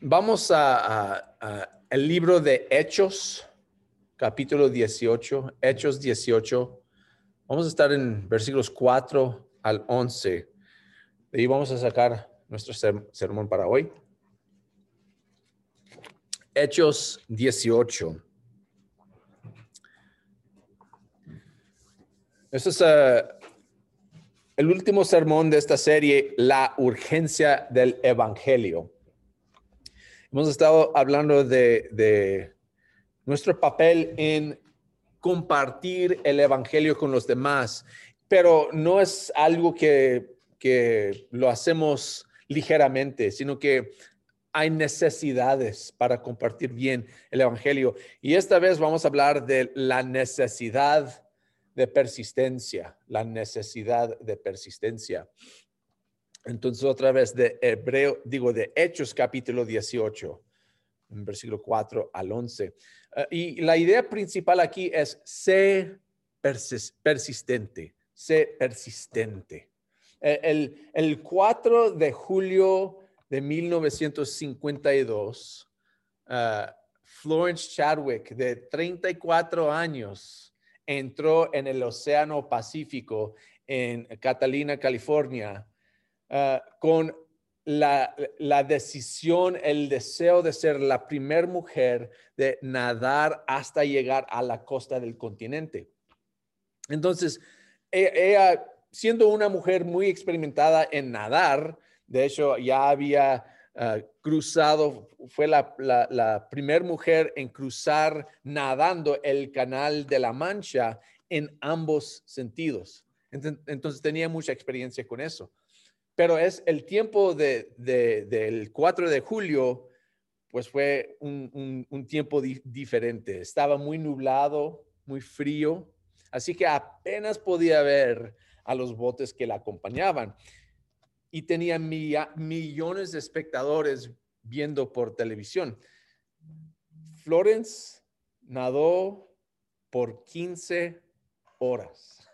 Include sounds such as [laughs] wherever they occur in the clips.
vamos a, el libro de Hechos, capítulo 18, Hechos 18. Vamos a estar en versículos 4 al 11. De ahí vamos a sacar nuestro sermón para hoy. Hechos 18. Este es eh, el último sermón de esta serie, La urgencia del Evangelio. Hemos estado hablando de, nuestro papel en compartir el Evangelio con los demás, pero no es algo que, que lo hacemos ligeramente, sino que hay necesidades para compartir bien el Evangelio. Y esta vez vamos a hablar de la necesidad de persistencia, la necesidad de persistencia. Entonces, otra vez de Hebreo, digo, de Hechos capítulo 18, versículo 4 al 11. Eh, y la idea principal aquí es ser persistente, ser persistente. E, el, el 4 de julio de 1952, uh, Florence Chadwick, de 34 años, entró en el Océano Pacífico en Catalina, California, uh, con la, decisión, el deseo de ser la primera mujer de nadar hasta llegar a la costa del continente. Entonces, e, ella, siendo una mujer muy experimentada en nadar, de hecho, ya había ah, cruzado, fue la, primera mujer en cruzar nadando el canal de la Mancha en ambos sentidos. Entonces, tenía mucha experiencia con eso. Pero es el tiempo de, del 4 de julio, pues fue un, tiempo diferente. Estaba muy nublado, muy frío, así que apenas podía ver a los botes que la acompañaban y tenía millones de espectadores viendo por televisión. Florence nadó por 15 horas.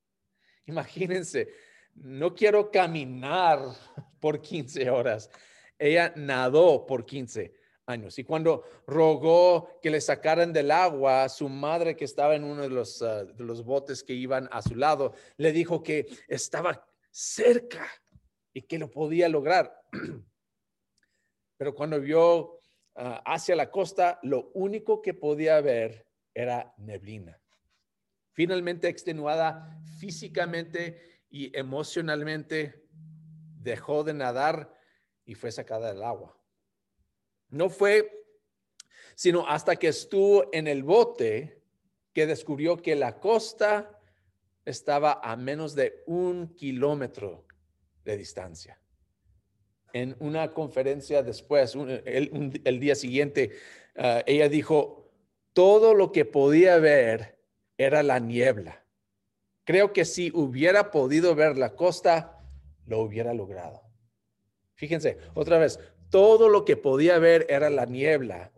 [laughs] Imagínense, no quiero caminar [laughs] por 15 horas. Ella nadó por 15 años. Y cuando rogó que le sacaran del agua, su madre que estaba en uno de los, ah, los botes que iban a su lado, le dijo que estaba cerca y que lo podía lograr. [clears throat] Pero cuando vio ah, hacia la costa, lo único que podía ver era neblina. Finalmente extenuada físicamente y emocionalmente, dejó de nadar y fue sacada del agua. No fue sino hasta que estuvo en el bote que descubrió que la costa estaba a menos de un kilómetro de distancia. En una conferencia después, el, día siguiente, ah, ella dijo, todo lo que podía ver era la niebla. Creo que si hubiera podido ver la costa, lo hubiera logrado. Fíjense, otra vez, todo lo que podía ver era la niebla.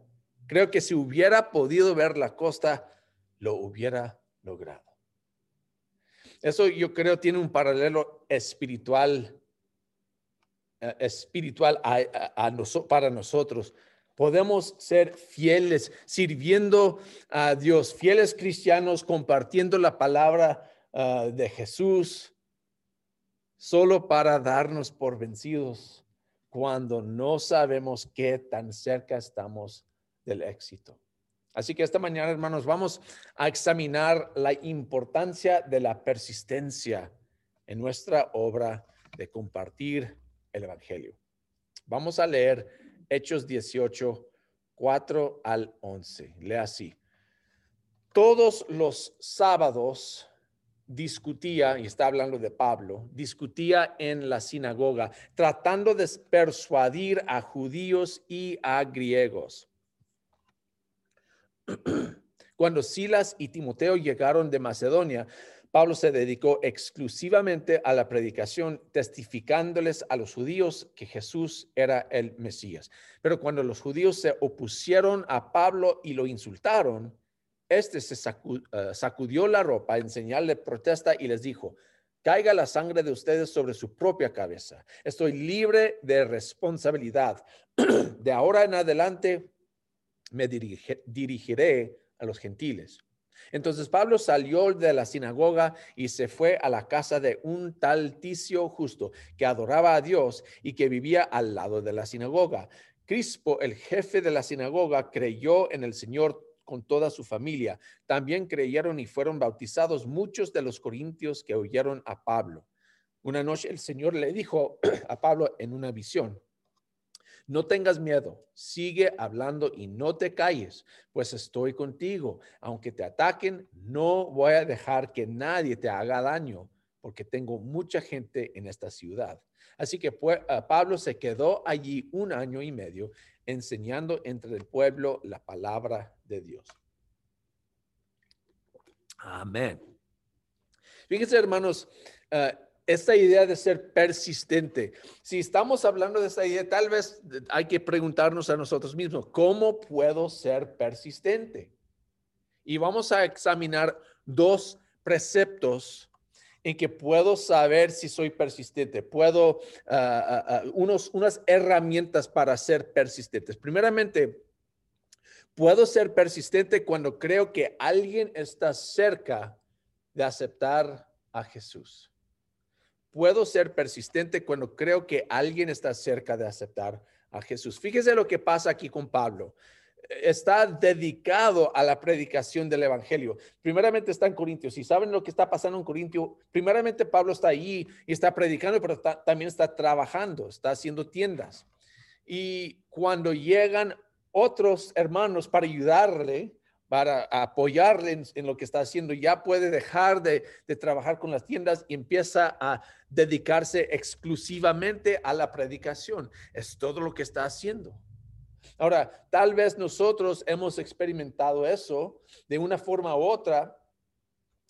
Creo que si hubiera podido ver la costa, lo hubiera logrado. Eso yo creo tiene un paralelo espiritual, eh, espiritual para nosotros. Podemos ser fieles, sirviendo a Dios, fieles cristianos, compartiendo la palabra ah, de Jesús, solo para darnos por vencidos cuando no sabemos qué tan cerca estamos del éxito. Así que esta mañana, hermanos, vamos a examinar la importancia de la persistencia en nuestra obra de compartir el Evangelio. Vamos a leer Hechos 18, 4 al 11. Lea así. Todos los sábados discutía, y está hablando de Pablo, discutía en la sinagoga, tratando de persuadir a judíos y a griegos [clears throat] Cuando Silas y Timoteo llegaron de Macedonia, Pablo se dedicó exclusivamente a la predicación, testificándoles a los judíos que Jesús era el Mesías. Pero cuando los judíos se opusieron a Pablo y lo insultaron, este se eh, sacudió la ropa en señal de protesta y les dijo, caiga la sangre de ustedes sobre su propia cabeza. Estoy libre de responsabilidad. [clears throat] De ahora en adelante me dirigiré a los gentiles. Entonces Pablo salió de la sinagoga y se fue a la casa de un tal Ticio justo que adoraba a Dios y que vivía al lado de la sinagoga. Crispo, el jefe de la sinagoga, creyó en el Señor con toda su familia. También creyeron y fueron bautizados muchos de los corintios que oyeron a Pablo. Una noche el Señor le dijo [clears throat] a Pablo en una visión, no tengas miedo, sigue hablando y no te calles, pues estoy contigo. Aunque te ataquen, no voy a dejar que nadie te haga daño, porque tengo mucha gente en esta ciudad. Así que ah, Pablo se quedó allí un año y medio enseñando entre el pueblo la palabra de Dios. Amén. Fíjense, hermanos, uh, esta idea de ser persistente. Si estamos hablando de esta idea, tal vez hay que preguntarnos a nosotros mismos, ¿cómo puedo ser persistente? Y vamos a examinar dos preceptos en que puedo saber si soy persistente. Puedo, ah, ah, ah, unos, unas herramientas para ser persistentes. Primeramente, puedo ser persistente cuando creo que alguien está cerca de aceptar a Jesús. Puedo ser persistente cuando creo que alguien está cerca de aceptar a Jesús. Fíjese lo que pasa aquí con Pablo. Está dedicado a la predicación del Evangelio. Primeramente está en Corintios. Si saben lo que está pasando en Corintio, primeramente Pablo está allí y está predicando, pero también está trabajando, está haciendo tiendas. Y cuando llegan otros hermanos para ayudarle, para apoyarle en, lo que está haciendo, ya puede dejar de, trabajar con las tiendas y empieza a dedicarse exclusivamente a la predicación. Es todo lo que está haciendo. Ahora, tal vez nosotros hemos experimentado eso de una forma u otra.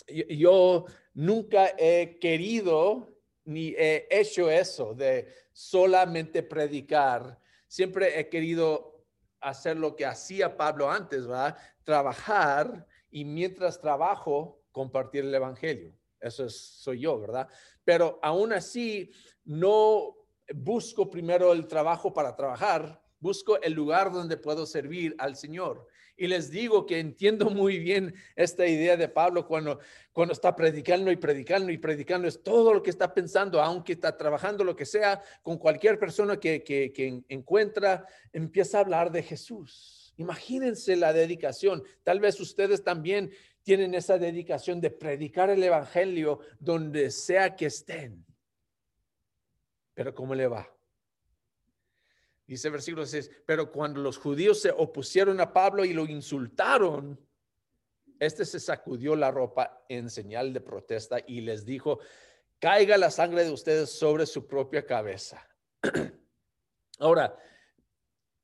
Yo nunca he querido ni he hecho eso de solamente predicar. Siempre he querido hacer lo que hacía Pablo antes, ¿verdad? Trabajar y mientras trabajo, compartir el Evangelio. Eso es, soy yo, ¿verdad? Pero aún así, no busco primero el trabajo para trabajar, busco el lugar donde puedo servir al Señor. Y les digo que entiendo muy bien esta idea de Pablo cuando, cuando está predicando y predicando y predicando. Es todo lo que está pensando, aunque está trabajando lo que sea, con cualquier persona que, que, que encuentra, empieza a hablar de Jesús. Imagínense la dedicación. Tal vez ustedes también tienen esa dedicación de predicar el Evangelio donde sea que estén. Pero ¿cómo le va? Dice versículo 6, pero cuando los judíos se opusieron a Pablo y lo insultaron, este se sacudió la ropa en señal de protesta y les dijo, caiga la sangre de ustedes sobre su propia cabeza. [clears throat] Ahora,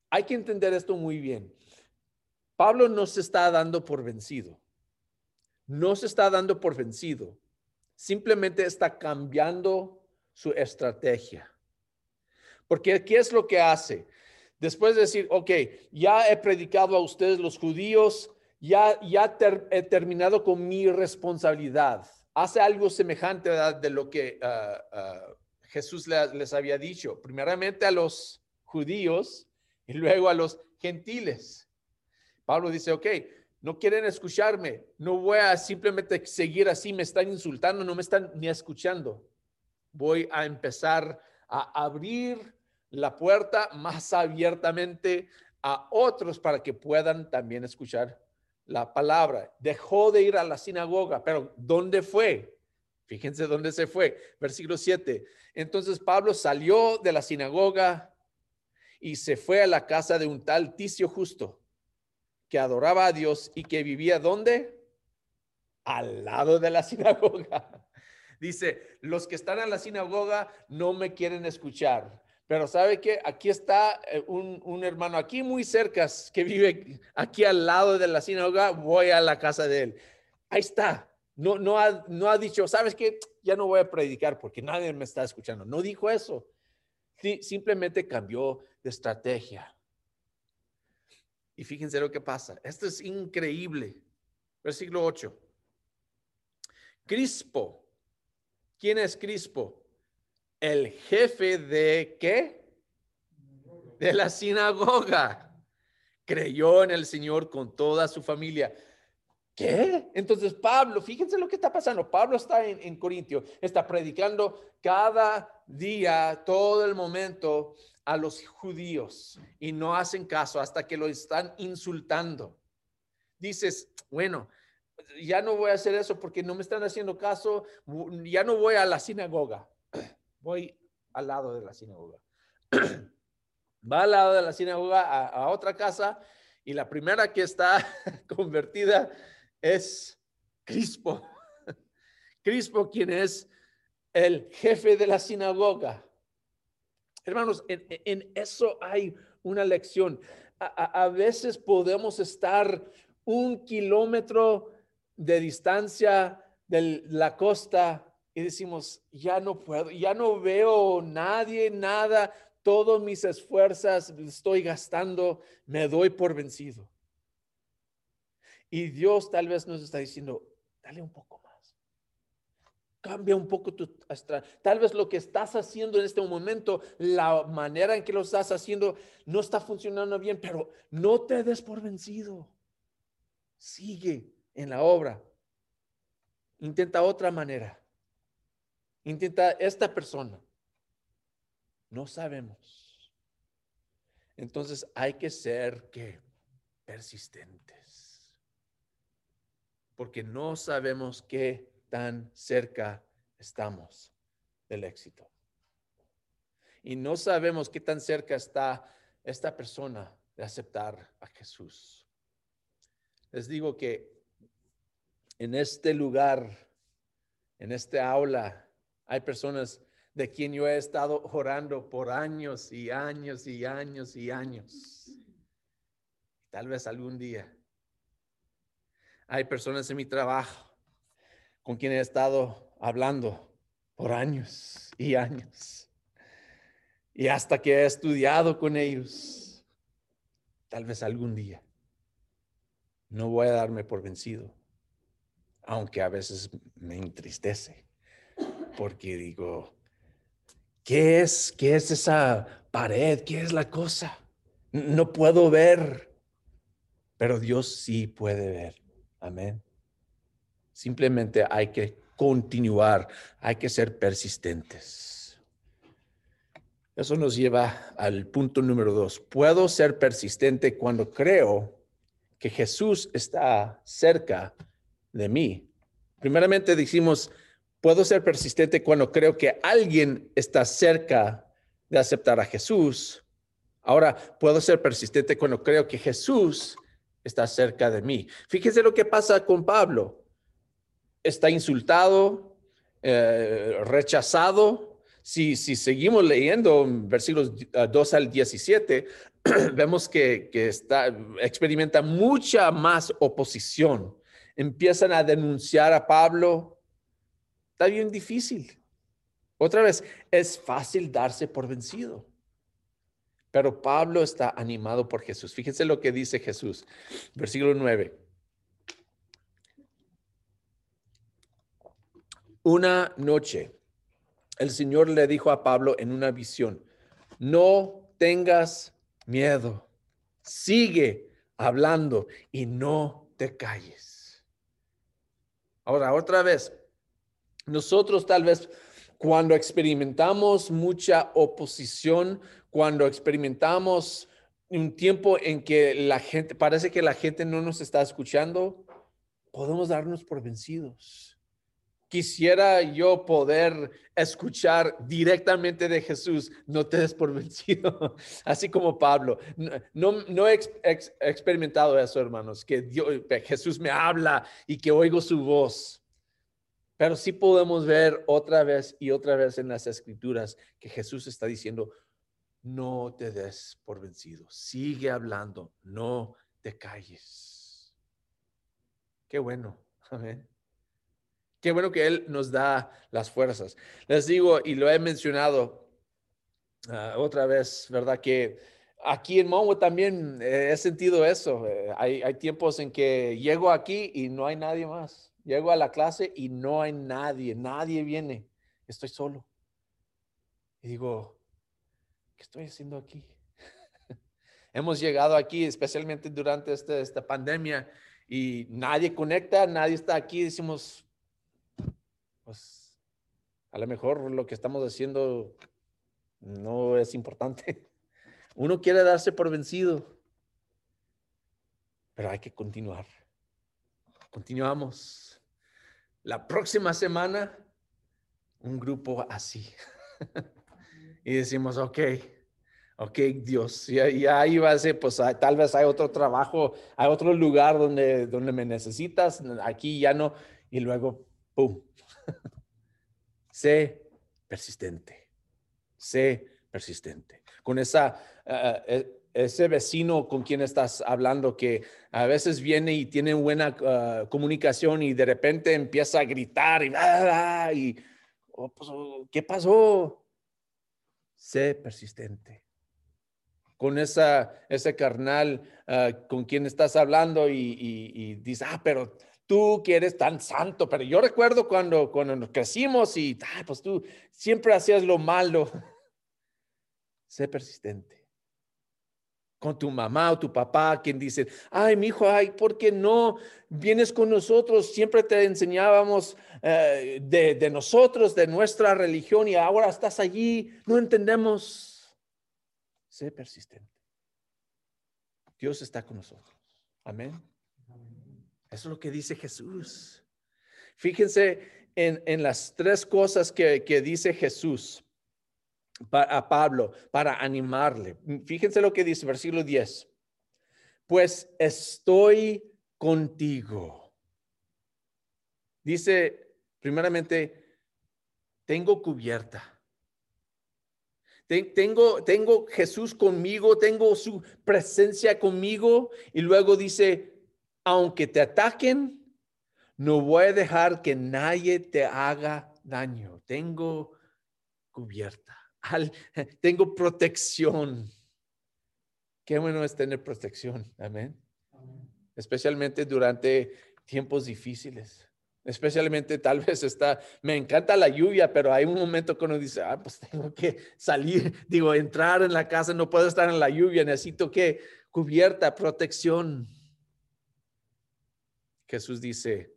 hay que entender esto muy bien. Pablo no se está dando por vencido. No se está dando por vencido. Simplemente está cambiando su estrategia. Porque ¿qué es lo que hace? Después de decir, ok, ya he predicado a ustedes los judíos, ya, ya he terminado con mi responsabilidad. Hace algo semejante de lo que ah, Jesús les había dicho, primeramente a los judíos y luego a los gentiles. Pablo dice, ok, no quieren escucharme, no voy a simplemente seguir así, me están insultando, no me están ni escuchando. Voy a empezar a abrir la puerta más abiertamente a otros para que puedan también escuchar la palabra. Dejó de ir a la sinagoga, pero ¿dónde fue? Fíjense dónde se fue. Versículo 7. Entonces Pablo salió de la sinagoga y se fue a la casa de un tal Ticio justo que adoraba a Dios y que vivía ¿dónde? Al lado de la [laughs] sinagoga. Dice, los que están en la sinagoga no me quieren escuchar pero sabe que aquí está eh, un, hermano aquí muy cerca que vive aquí al lado de la sinagoga, voy a la casa de él. Ahí está. No, no, ha, no ha dicho, sabes que ya no voy a predicar porque nadie me está escuchando. No dijo eso. simplemente cambió de estrategia. Y fíjense lo que pasa. Esto es increíble. Versículo 8. Crispo, ¿Quién es Crispo? El jefe de qué? De la sinagoga. Creyó en el Señor con toda su familia. ¿Qué? Entonces Pablo, fíjense lo que está pasando. Pablo está en, en Corintio, está predicando cada día, todo el momento a los judíos y no hacen caso hasta que lo están insultando. Dices, bueno, ya no voy a hacer eso porque no me están haciendo caso, ya no voy a la sinagoga, voy al lado de la sinagoga. [clears throat] Va al lado de la sinagoga a, otra casa y la primera que está [laughs] convertida es Crispo. [laughs] Crispo, quien es el jefe de la sinagoga. Hermanos, en, eso hay una lección. A, veces podemos estar un kilómetro de distancia de la costa y decimos, ya no puedo, ya no veo nadie, nada, todos mis esfuerzos estoy gastando, me doy por vencido. Y Dios tal vez nos está diciendo, dale un poco más. Cambia un poco tu Tal vez lo que estás haciendo en este momento, la manera en que lo estás haciendo, no está funcionando bien, pero no te des por vencido. Sigue en la obra. Intenta otra manera. Intenta esta persona. No sabemos. Entonces hay que ser que persistentes. Porque no sabemos qué tan cerca estamos del éxito. Y no sabemos qué tan cerca está esta persona de aceptar a Jesús. Les digo que en este lugar, en este aula, hay personas de quien yo he estado orando por años y años y años y años. Tal vez algún día. Hay personas en mi trabajo con quien he estado hablando por años y años. Y hasta que he estudiado con ellos, tal vez algún día, no voy a darme por vencido aunque a veces me entristece, porque digo, ¿qué es, qué es esa pared? ¿Qué es la cosa? No puedo ver, pero Dios sí puede ver. Amén. Simplemente hay que continuar, hay que ser persistentes. Eso nos lleva al punto número dos. Puedo ser persistente cuando creo que Jesús está cerca de mí. Primeramente decimos, puedo ser persistente cuando creo que alguien está cerca de aceptar a Jesús. Ahora, puedo ser persistente cuando creo que Jesús está cerca de mí. Fíjese lo que pasa con Pablo. Está insultado, eh, rechazado. Si, si seguimos leyendo versículos 2 al 17, [clears throat] vemos que, que está, experimenta mucha más oposición empiezan a denunciar a Pablo. Está bien difícil. Otra vez, es fácil darse por vencido. Pero Pablo está animado por Jesús. Fíjense lo que dice Jesús. Versículo 9. Una noche, el Señor le dijo a Pablo en una visión, no tengas miedo, sigue hablando y no te calles. Ahora, otra vez, nosotros tal vez cuando experimentamos mucha oposición, cuando experimentamos un tiempo en que la gente, parece que la gente no nos está escuchando, podemos darnos por vencidos. Quisiera yo poder escuchar directamente de Jesús, no te des por vencido, [laughs] así como Pablo. No, no, he experimentado eso, hermanos, que Jesús me habla y que oigo su voz. Pero sí podemos ver otra vez y otra vez en las escrituras que Jesús está diciendo, no te des por vencido, sigue hablando, no te calles. Qué bueno, [laughs] amén. Qué bueno que Él nos da las fuerzas. Les digo, y lo he mencionado ah, otra vez, ¿verdad? Que aquí en Mongo también he sentido eso. Eh, hay, hay tiempos en que llego aquí y no hay nadie más. Llego a la clase y no hay nadie, nadie viene. estoy solo. Y digo, ¿qué estoy haciendo aquí? [laughs] Hemos llegado aquí, especialmente durante este, esta pandemia, y nadie conecta, nadie está aquí. Decimos, pues a lo mejor lo que estamos haciendo no es importante. [laughs] Uno quiere darse por vencido, pero hay que continuar. Continuamos. La próxima semana, un grupo así. [laughs] y decimos, ok, ok, Dios, ya, ya iba a ser, pues tal vez hay otro trabajo, hay otro lugar donde, donde me necesitas, aquí ya no, y luego, ¡pum! [laughs] sé persistente, sé persistente. Con esa, eh, ese vecino con quien estás hablando que a veces viene y tiene buena eh, comunicación y de repente empieza a gritar y, ah, y oh, pues, ¿qué pasó? Sé persistente. Con esa, ese carnal con quien estás hablando y, y, y dices, ah, pero tú que eres tan santo, pero yo recuerdo cuando, cuando nos crecimos y, pues tú siempre hacías lo malo. [laughs] sé persistente. Con tu mamá o tu papá, quien dice, ay, mi hijo, ay, ¿por qué no vienes con nosotros? Siempre te enseñábamos eh, de, de nosotros, de nuestra religión, y ahora estás allí, no entendemos. Sé persistente. Dios está con nosotros. Amén. Eso es lo que dice Jesús. Fíjense en, las tres cosas que, dice Jesús a Pablo para animarle. Fíjense lo que dice, versículo 10. Pues estoy contigo. Dice, primeramente, tengo cubierta. Tengo, tengo Jesús conmigo, tengo su presencia conmigo. Y luego dice, aunque te ataquen, no voy a dejar que nadie te haga daño. Tengo cubierta, [laughs] tengo protección. Qué bueno es tener protección, amén. Especialmente durante tiempos difíciles. Especialmente tal [laughs] vez está, me encanta la lluvia, pero hay un momento cuando dice, ah, pues tengo que salir, [laughs] digo, entrar en la casa, no puedo estar en la lluvia, necesito que cubierta, protección. Jesús dice,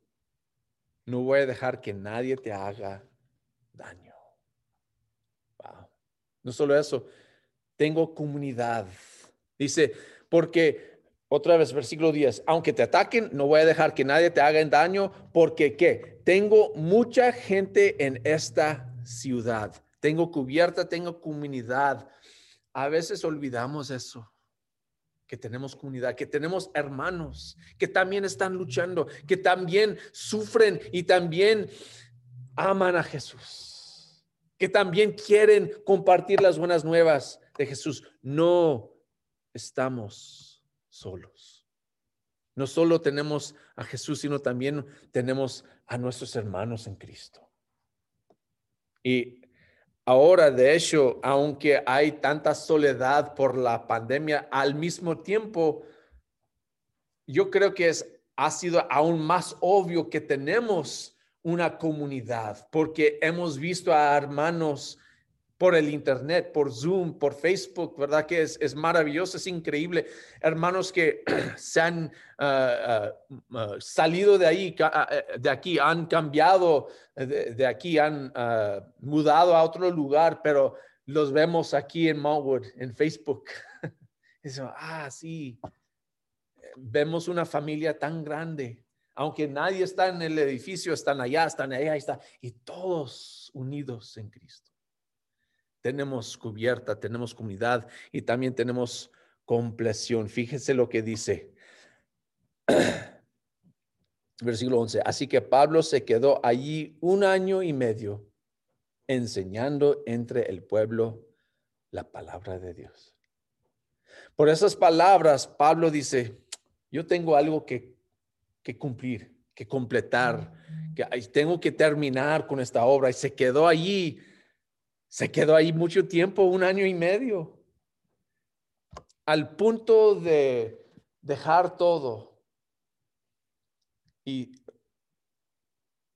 no voy a dejar que nadie te haga daño. No solo eso, tengo comunidad. Dice, porque otra vez, versículo 10, aunque te ataquen, no voy a dejar que nadie te haga daño, porque ¿qué? Tengo mucha gente en esta ciudad. Tengo cubierta, tengo comunidad. A veces olvidamos eso que tenemos comunidad, que tenemos hermanos que también están luchando, que también sufren y también aman a Jesús, que también quieren compartir las buenas nuevas de Jesús. No estamos solos. No solo tenemos a Jesús, sino también tenemos a nuestros hermanos en Cristo. Y Ahora, de hecho, aunque hay tanta soledad por la pandemia, al mismo tiempo, yo creo que es, ha sido aún más obvio que tenemos una comunidad, porque hemos visto a hermanos por el Internet, por Zoom, por Facebook, ¿verdad? Que es, es maravilloso, es increíble. Hermanos que [clears throat] se han ah, ah, ah, salido de ahí, eh, de aquí, han cambiado de, aquí, han mudado a otro lugar, pero los vemos aquí en Malwood, en Facebook. [laughs] ah, sí, vemos una familia tan grande. Aunque nadie está en el edificio, están allá, están allá, están, y todos unidos en Cristo tenemos cubierta, tenemos comunidad y también tenemos compleción. Fíjense lo que dice. [clears throat] Versículo 11. Así que Pablo se quedó allí un año y medio enseñando entre el pueblo la palabra de Dios. Por esas palabras, Pablo dice, yo tengo algo que, que cumplir, que completar, que tengo que terminar con esta obra. Y se quedó allí se quedó ahí mucho tiempo, un año y medio, al punto de dejar todo. Y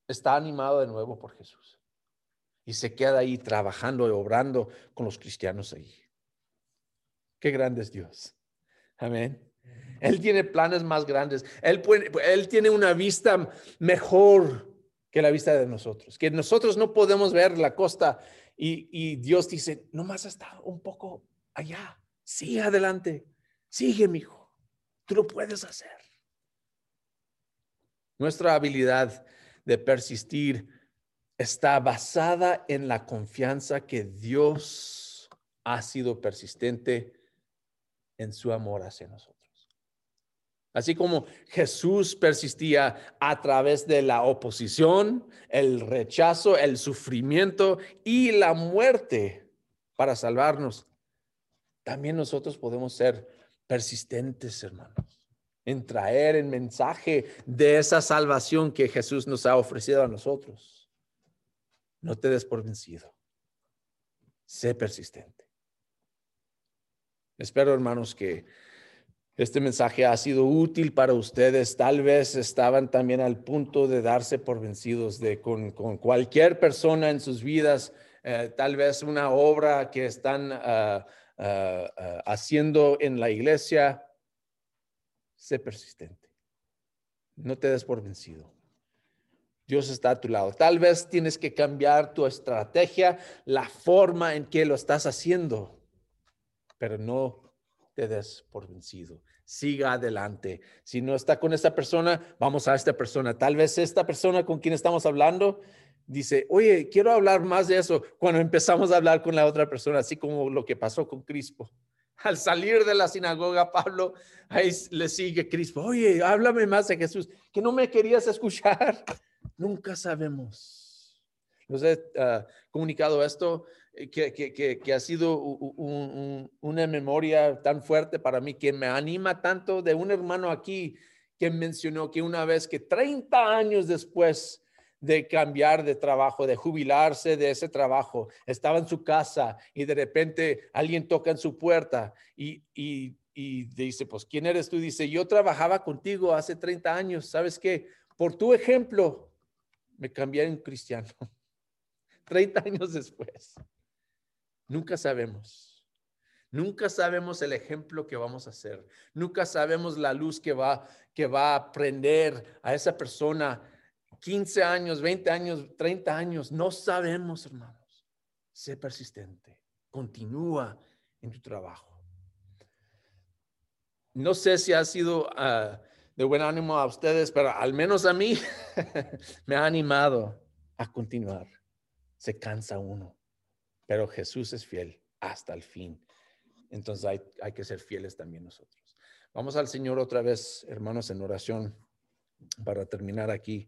está animado de nuevo por Jesús. y se queda ahí trabajando y obrando con los cristianos ahí. Qué grande es Dios. Amén. Él tiene planes más grandes. Él, tiene una vista mejor que la vista de nosotros. Que nosotros no podemos ver la costa y, y Dios dice, nomás está un poco allá. Sigue adelante. Sigue, mi hijo. Tú lo puedes hacer. Nuestra habilidad de persistir está basada en la confianza que Dios ha sido persistente en su amor hacia nosotros. Así como Jesús persistía a través de la oposición, el rechazo, el sufrimiento y la muerte para salvarnos, también nosotros podemos ser persistentes, hermanos, en traer el mensaje de esa salvación que Jesús nos ha ofrecido a nosotros. No te des por vencido. Sé persistente. Espero, hermanos, que este mensaje ha sido útil para ustedes. Tal vez estaban también al punto de darse por vencidos de con, cualquier persona en sus vidas, eh, tal vez una obra que están ah, ah, ah, haciendo en la iglesia. Sé persistente. No te des por vencido. Dios está a tu lado. Tal vez tienes que cambiar tu estrategia, la forma en que lo estás haciendo, pero no te des por vencido. Siga adelante. Si no está con esta persona, vamos a esta persona. Tal vez esta persona con quien estamos hablando dice, oye, quiero hablar más de eso. Cuando empezamos a hablar con la otra persona, así como lo que pasó con Crispo. [laughs] Al salir de la sinagoga, Pablo, ahí le sigue Crispo, oye, háblame más de Jesús, que no me querías escuchar. [laughs] Nunca sabemos. Nos he ah, comunicado esto eh, que, ha sido una memoria tan fuerte para mí, que me anima tanto de un hermano aquí que mencionó que una vez que 30 años después de cambiar de trabajo, de jubilarse de ese trabajo, estaba en su casa y de repente alguien toca en su puerta y, y, y dice, pues, ¿quién eres tú? Dice, yo trabajaba contigo hace 30 años, ¿sabes qué? Por tu ejemplo, me cambié en cristiano. [laughs] 30 años después. Nunca sabemos. Nunca sabemos el ejemplo que vamos a hacer. Nunca sabemos la luz que va, que va a prender a esa persona 15 años, 20 años, 30 años. No sabemos, hermanos. Sé persistente. Continúa en tu trabajo. No sé si ha sido ah, de buen ánimo a ustedes, pero al menos a mí [laughs] me ha animado a continuar. Se cansa uno pero Jesús es fiel hasta el fin. Entonces hay, que ser fieles también nosotros. Vamos al Señor otra vez, hermanos, en oración para terminar aquí.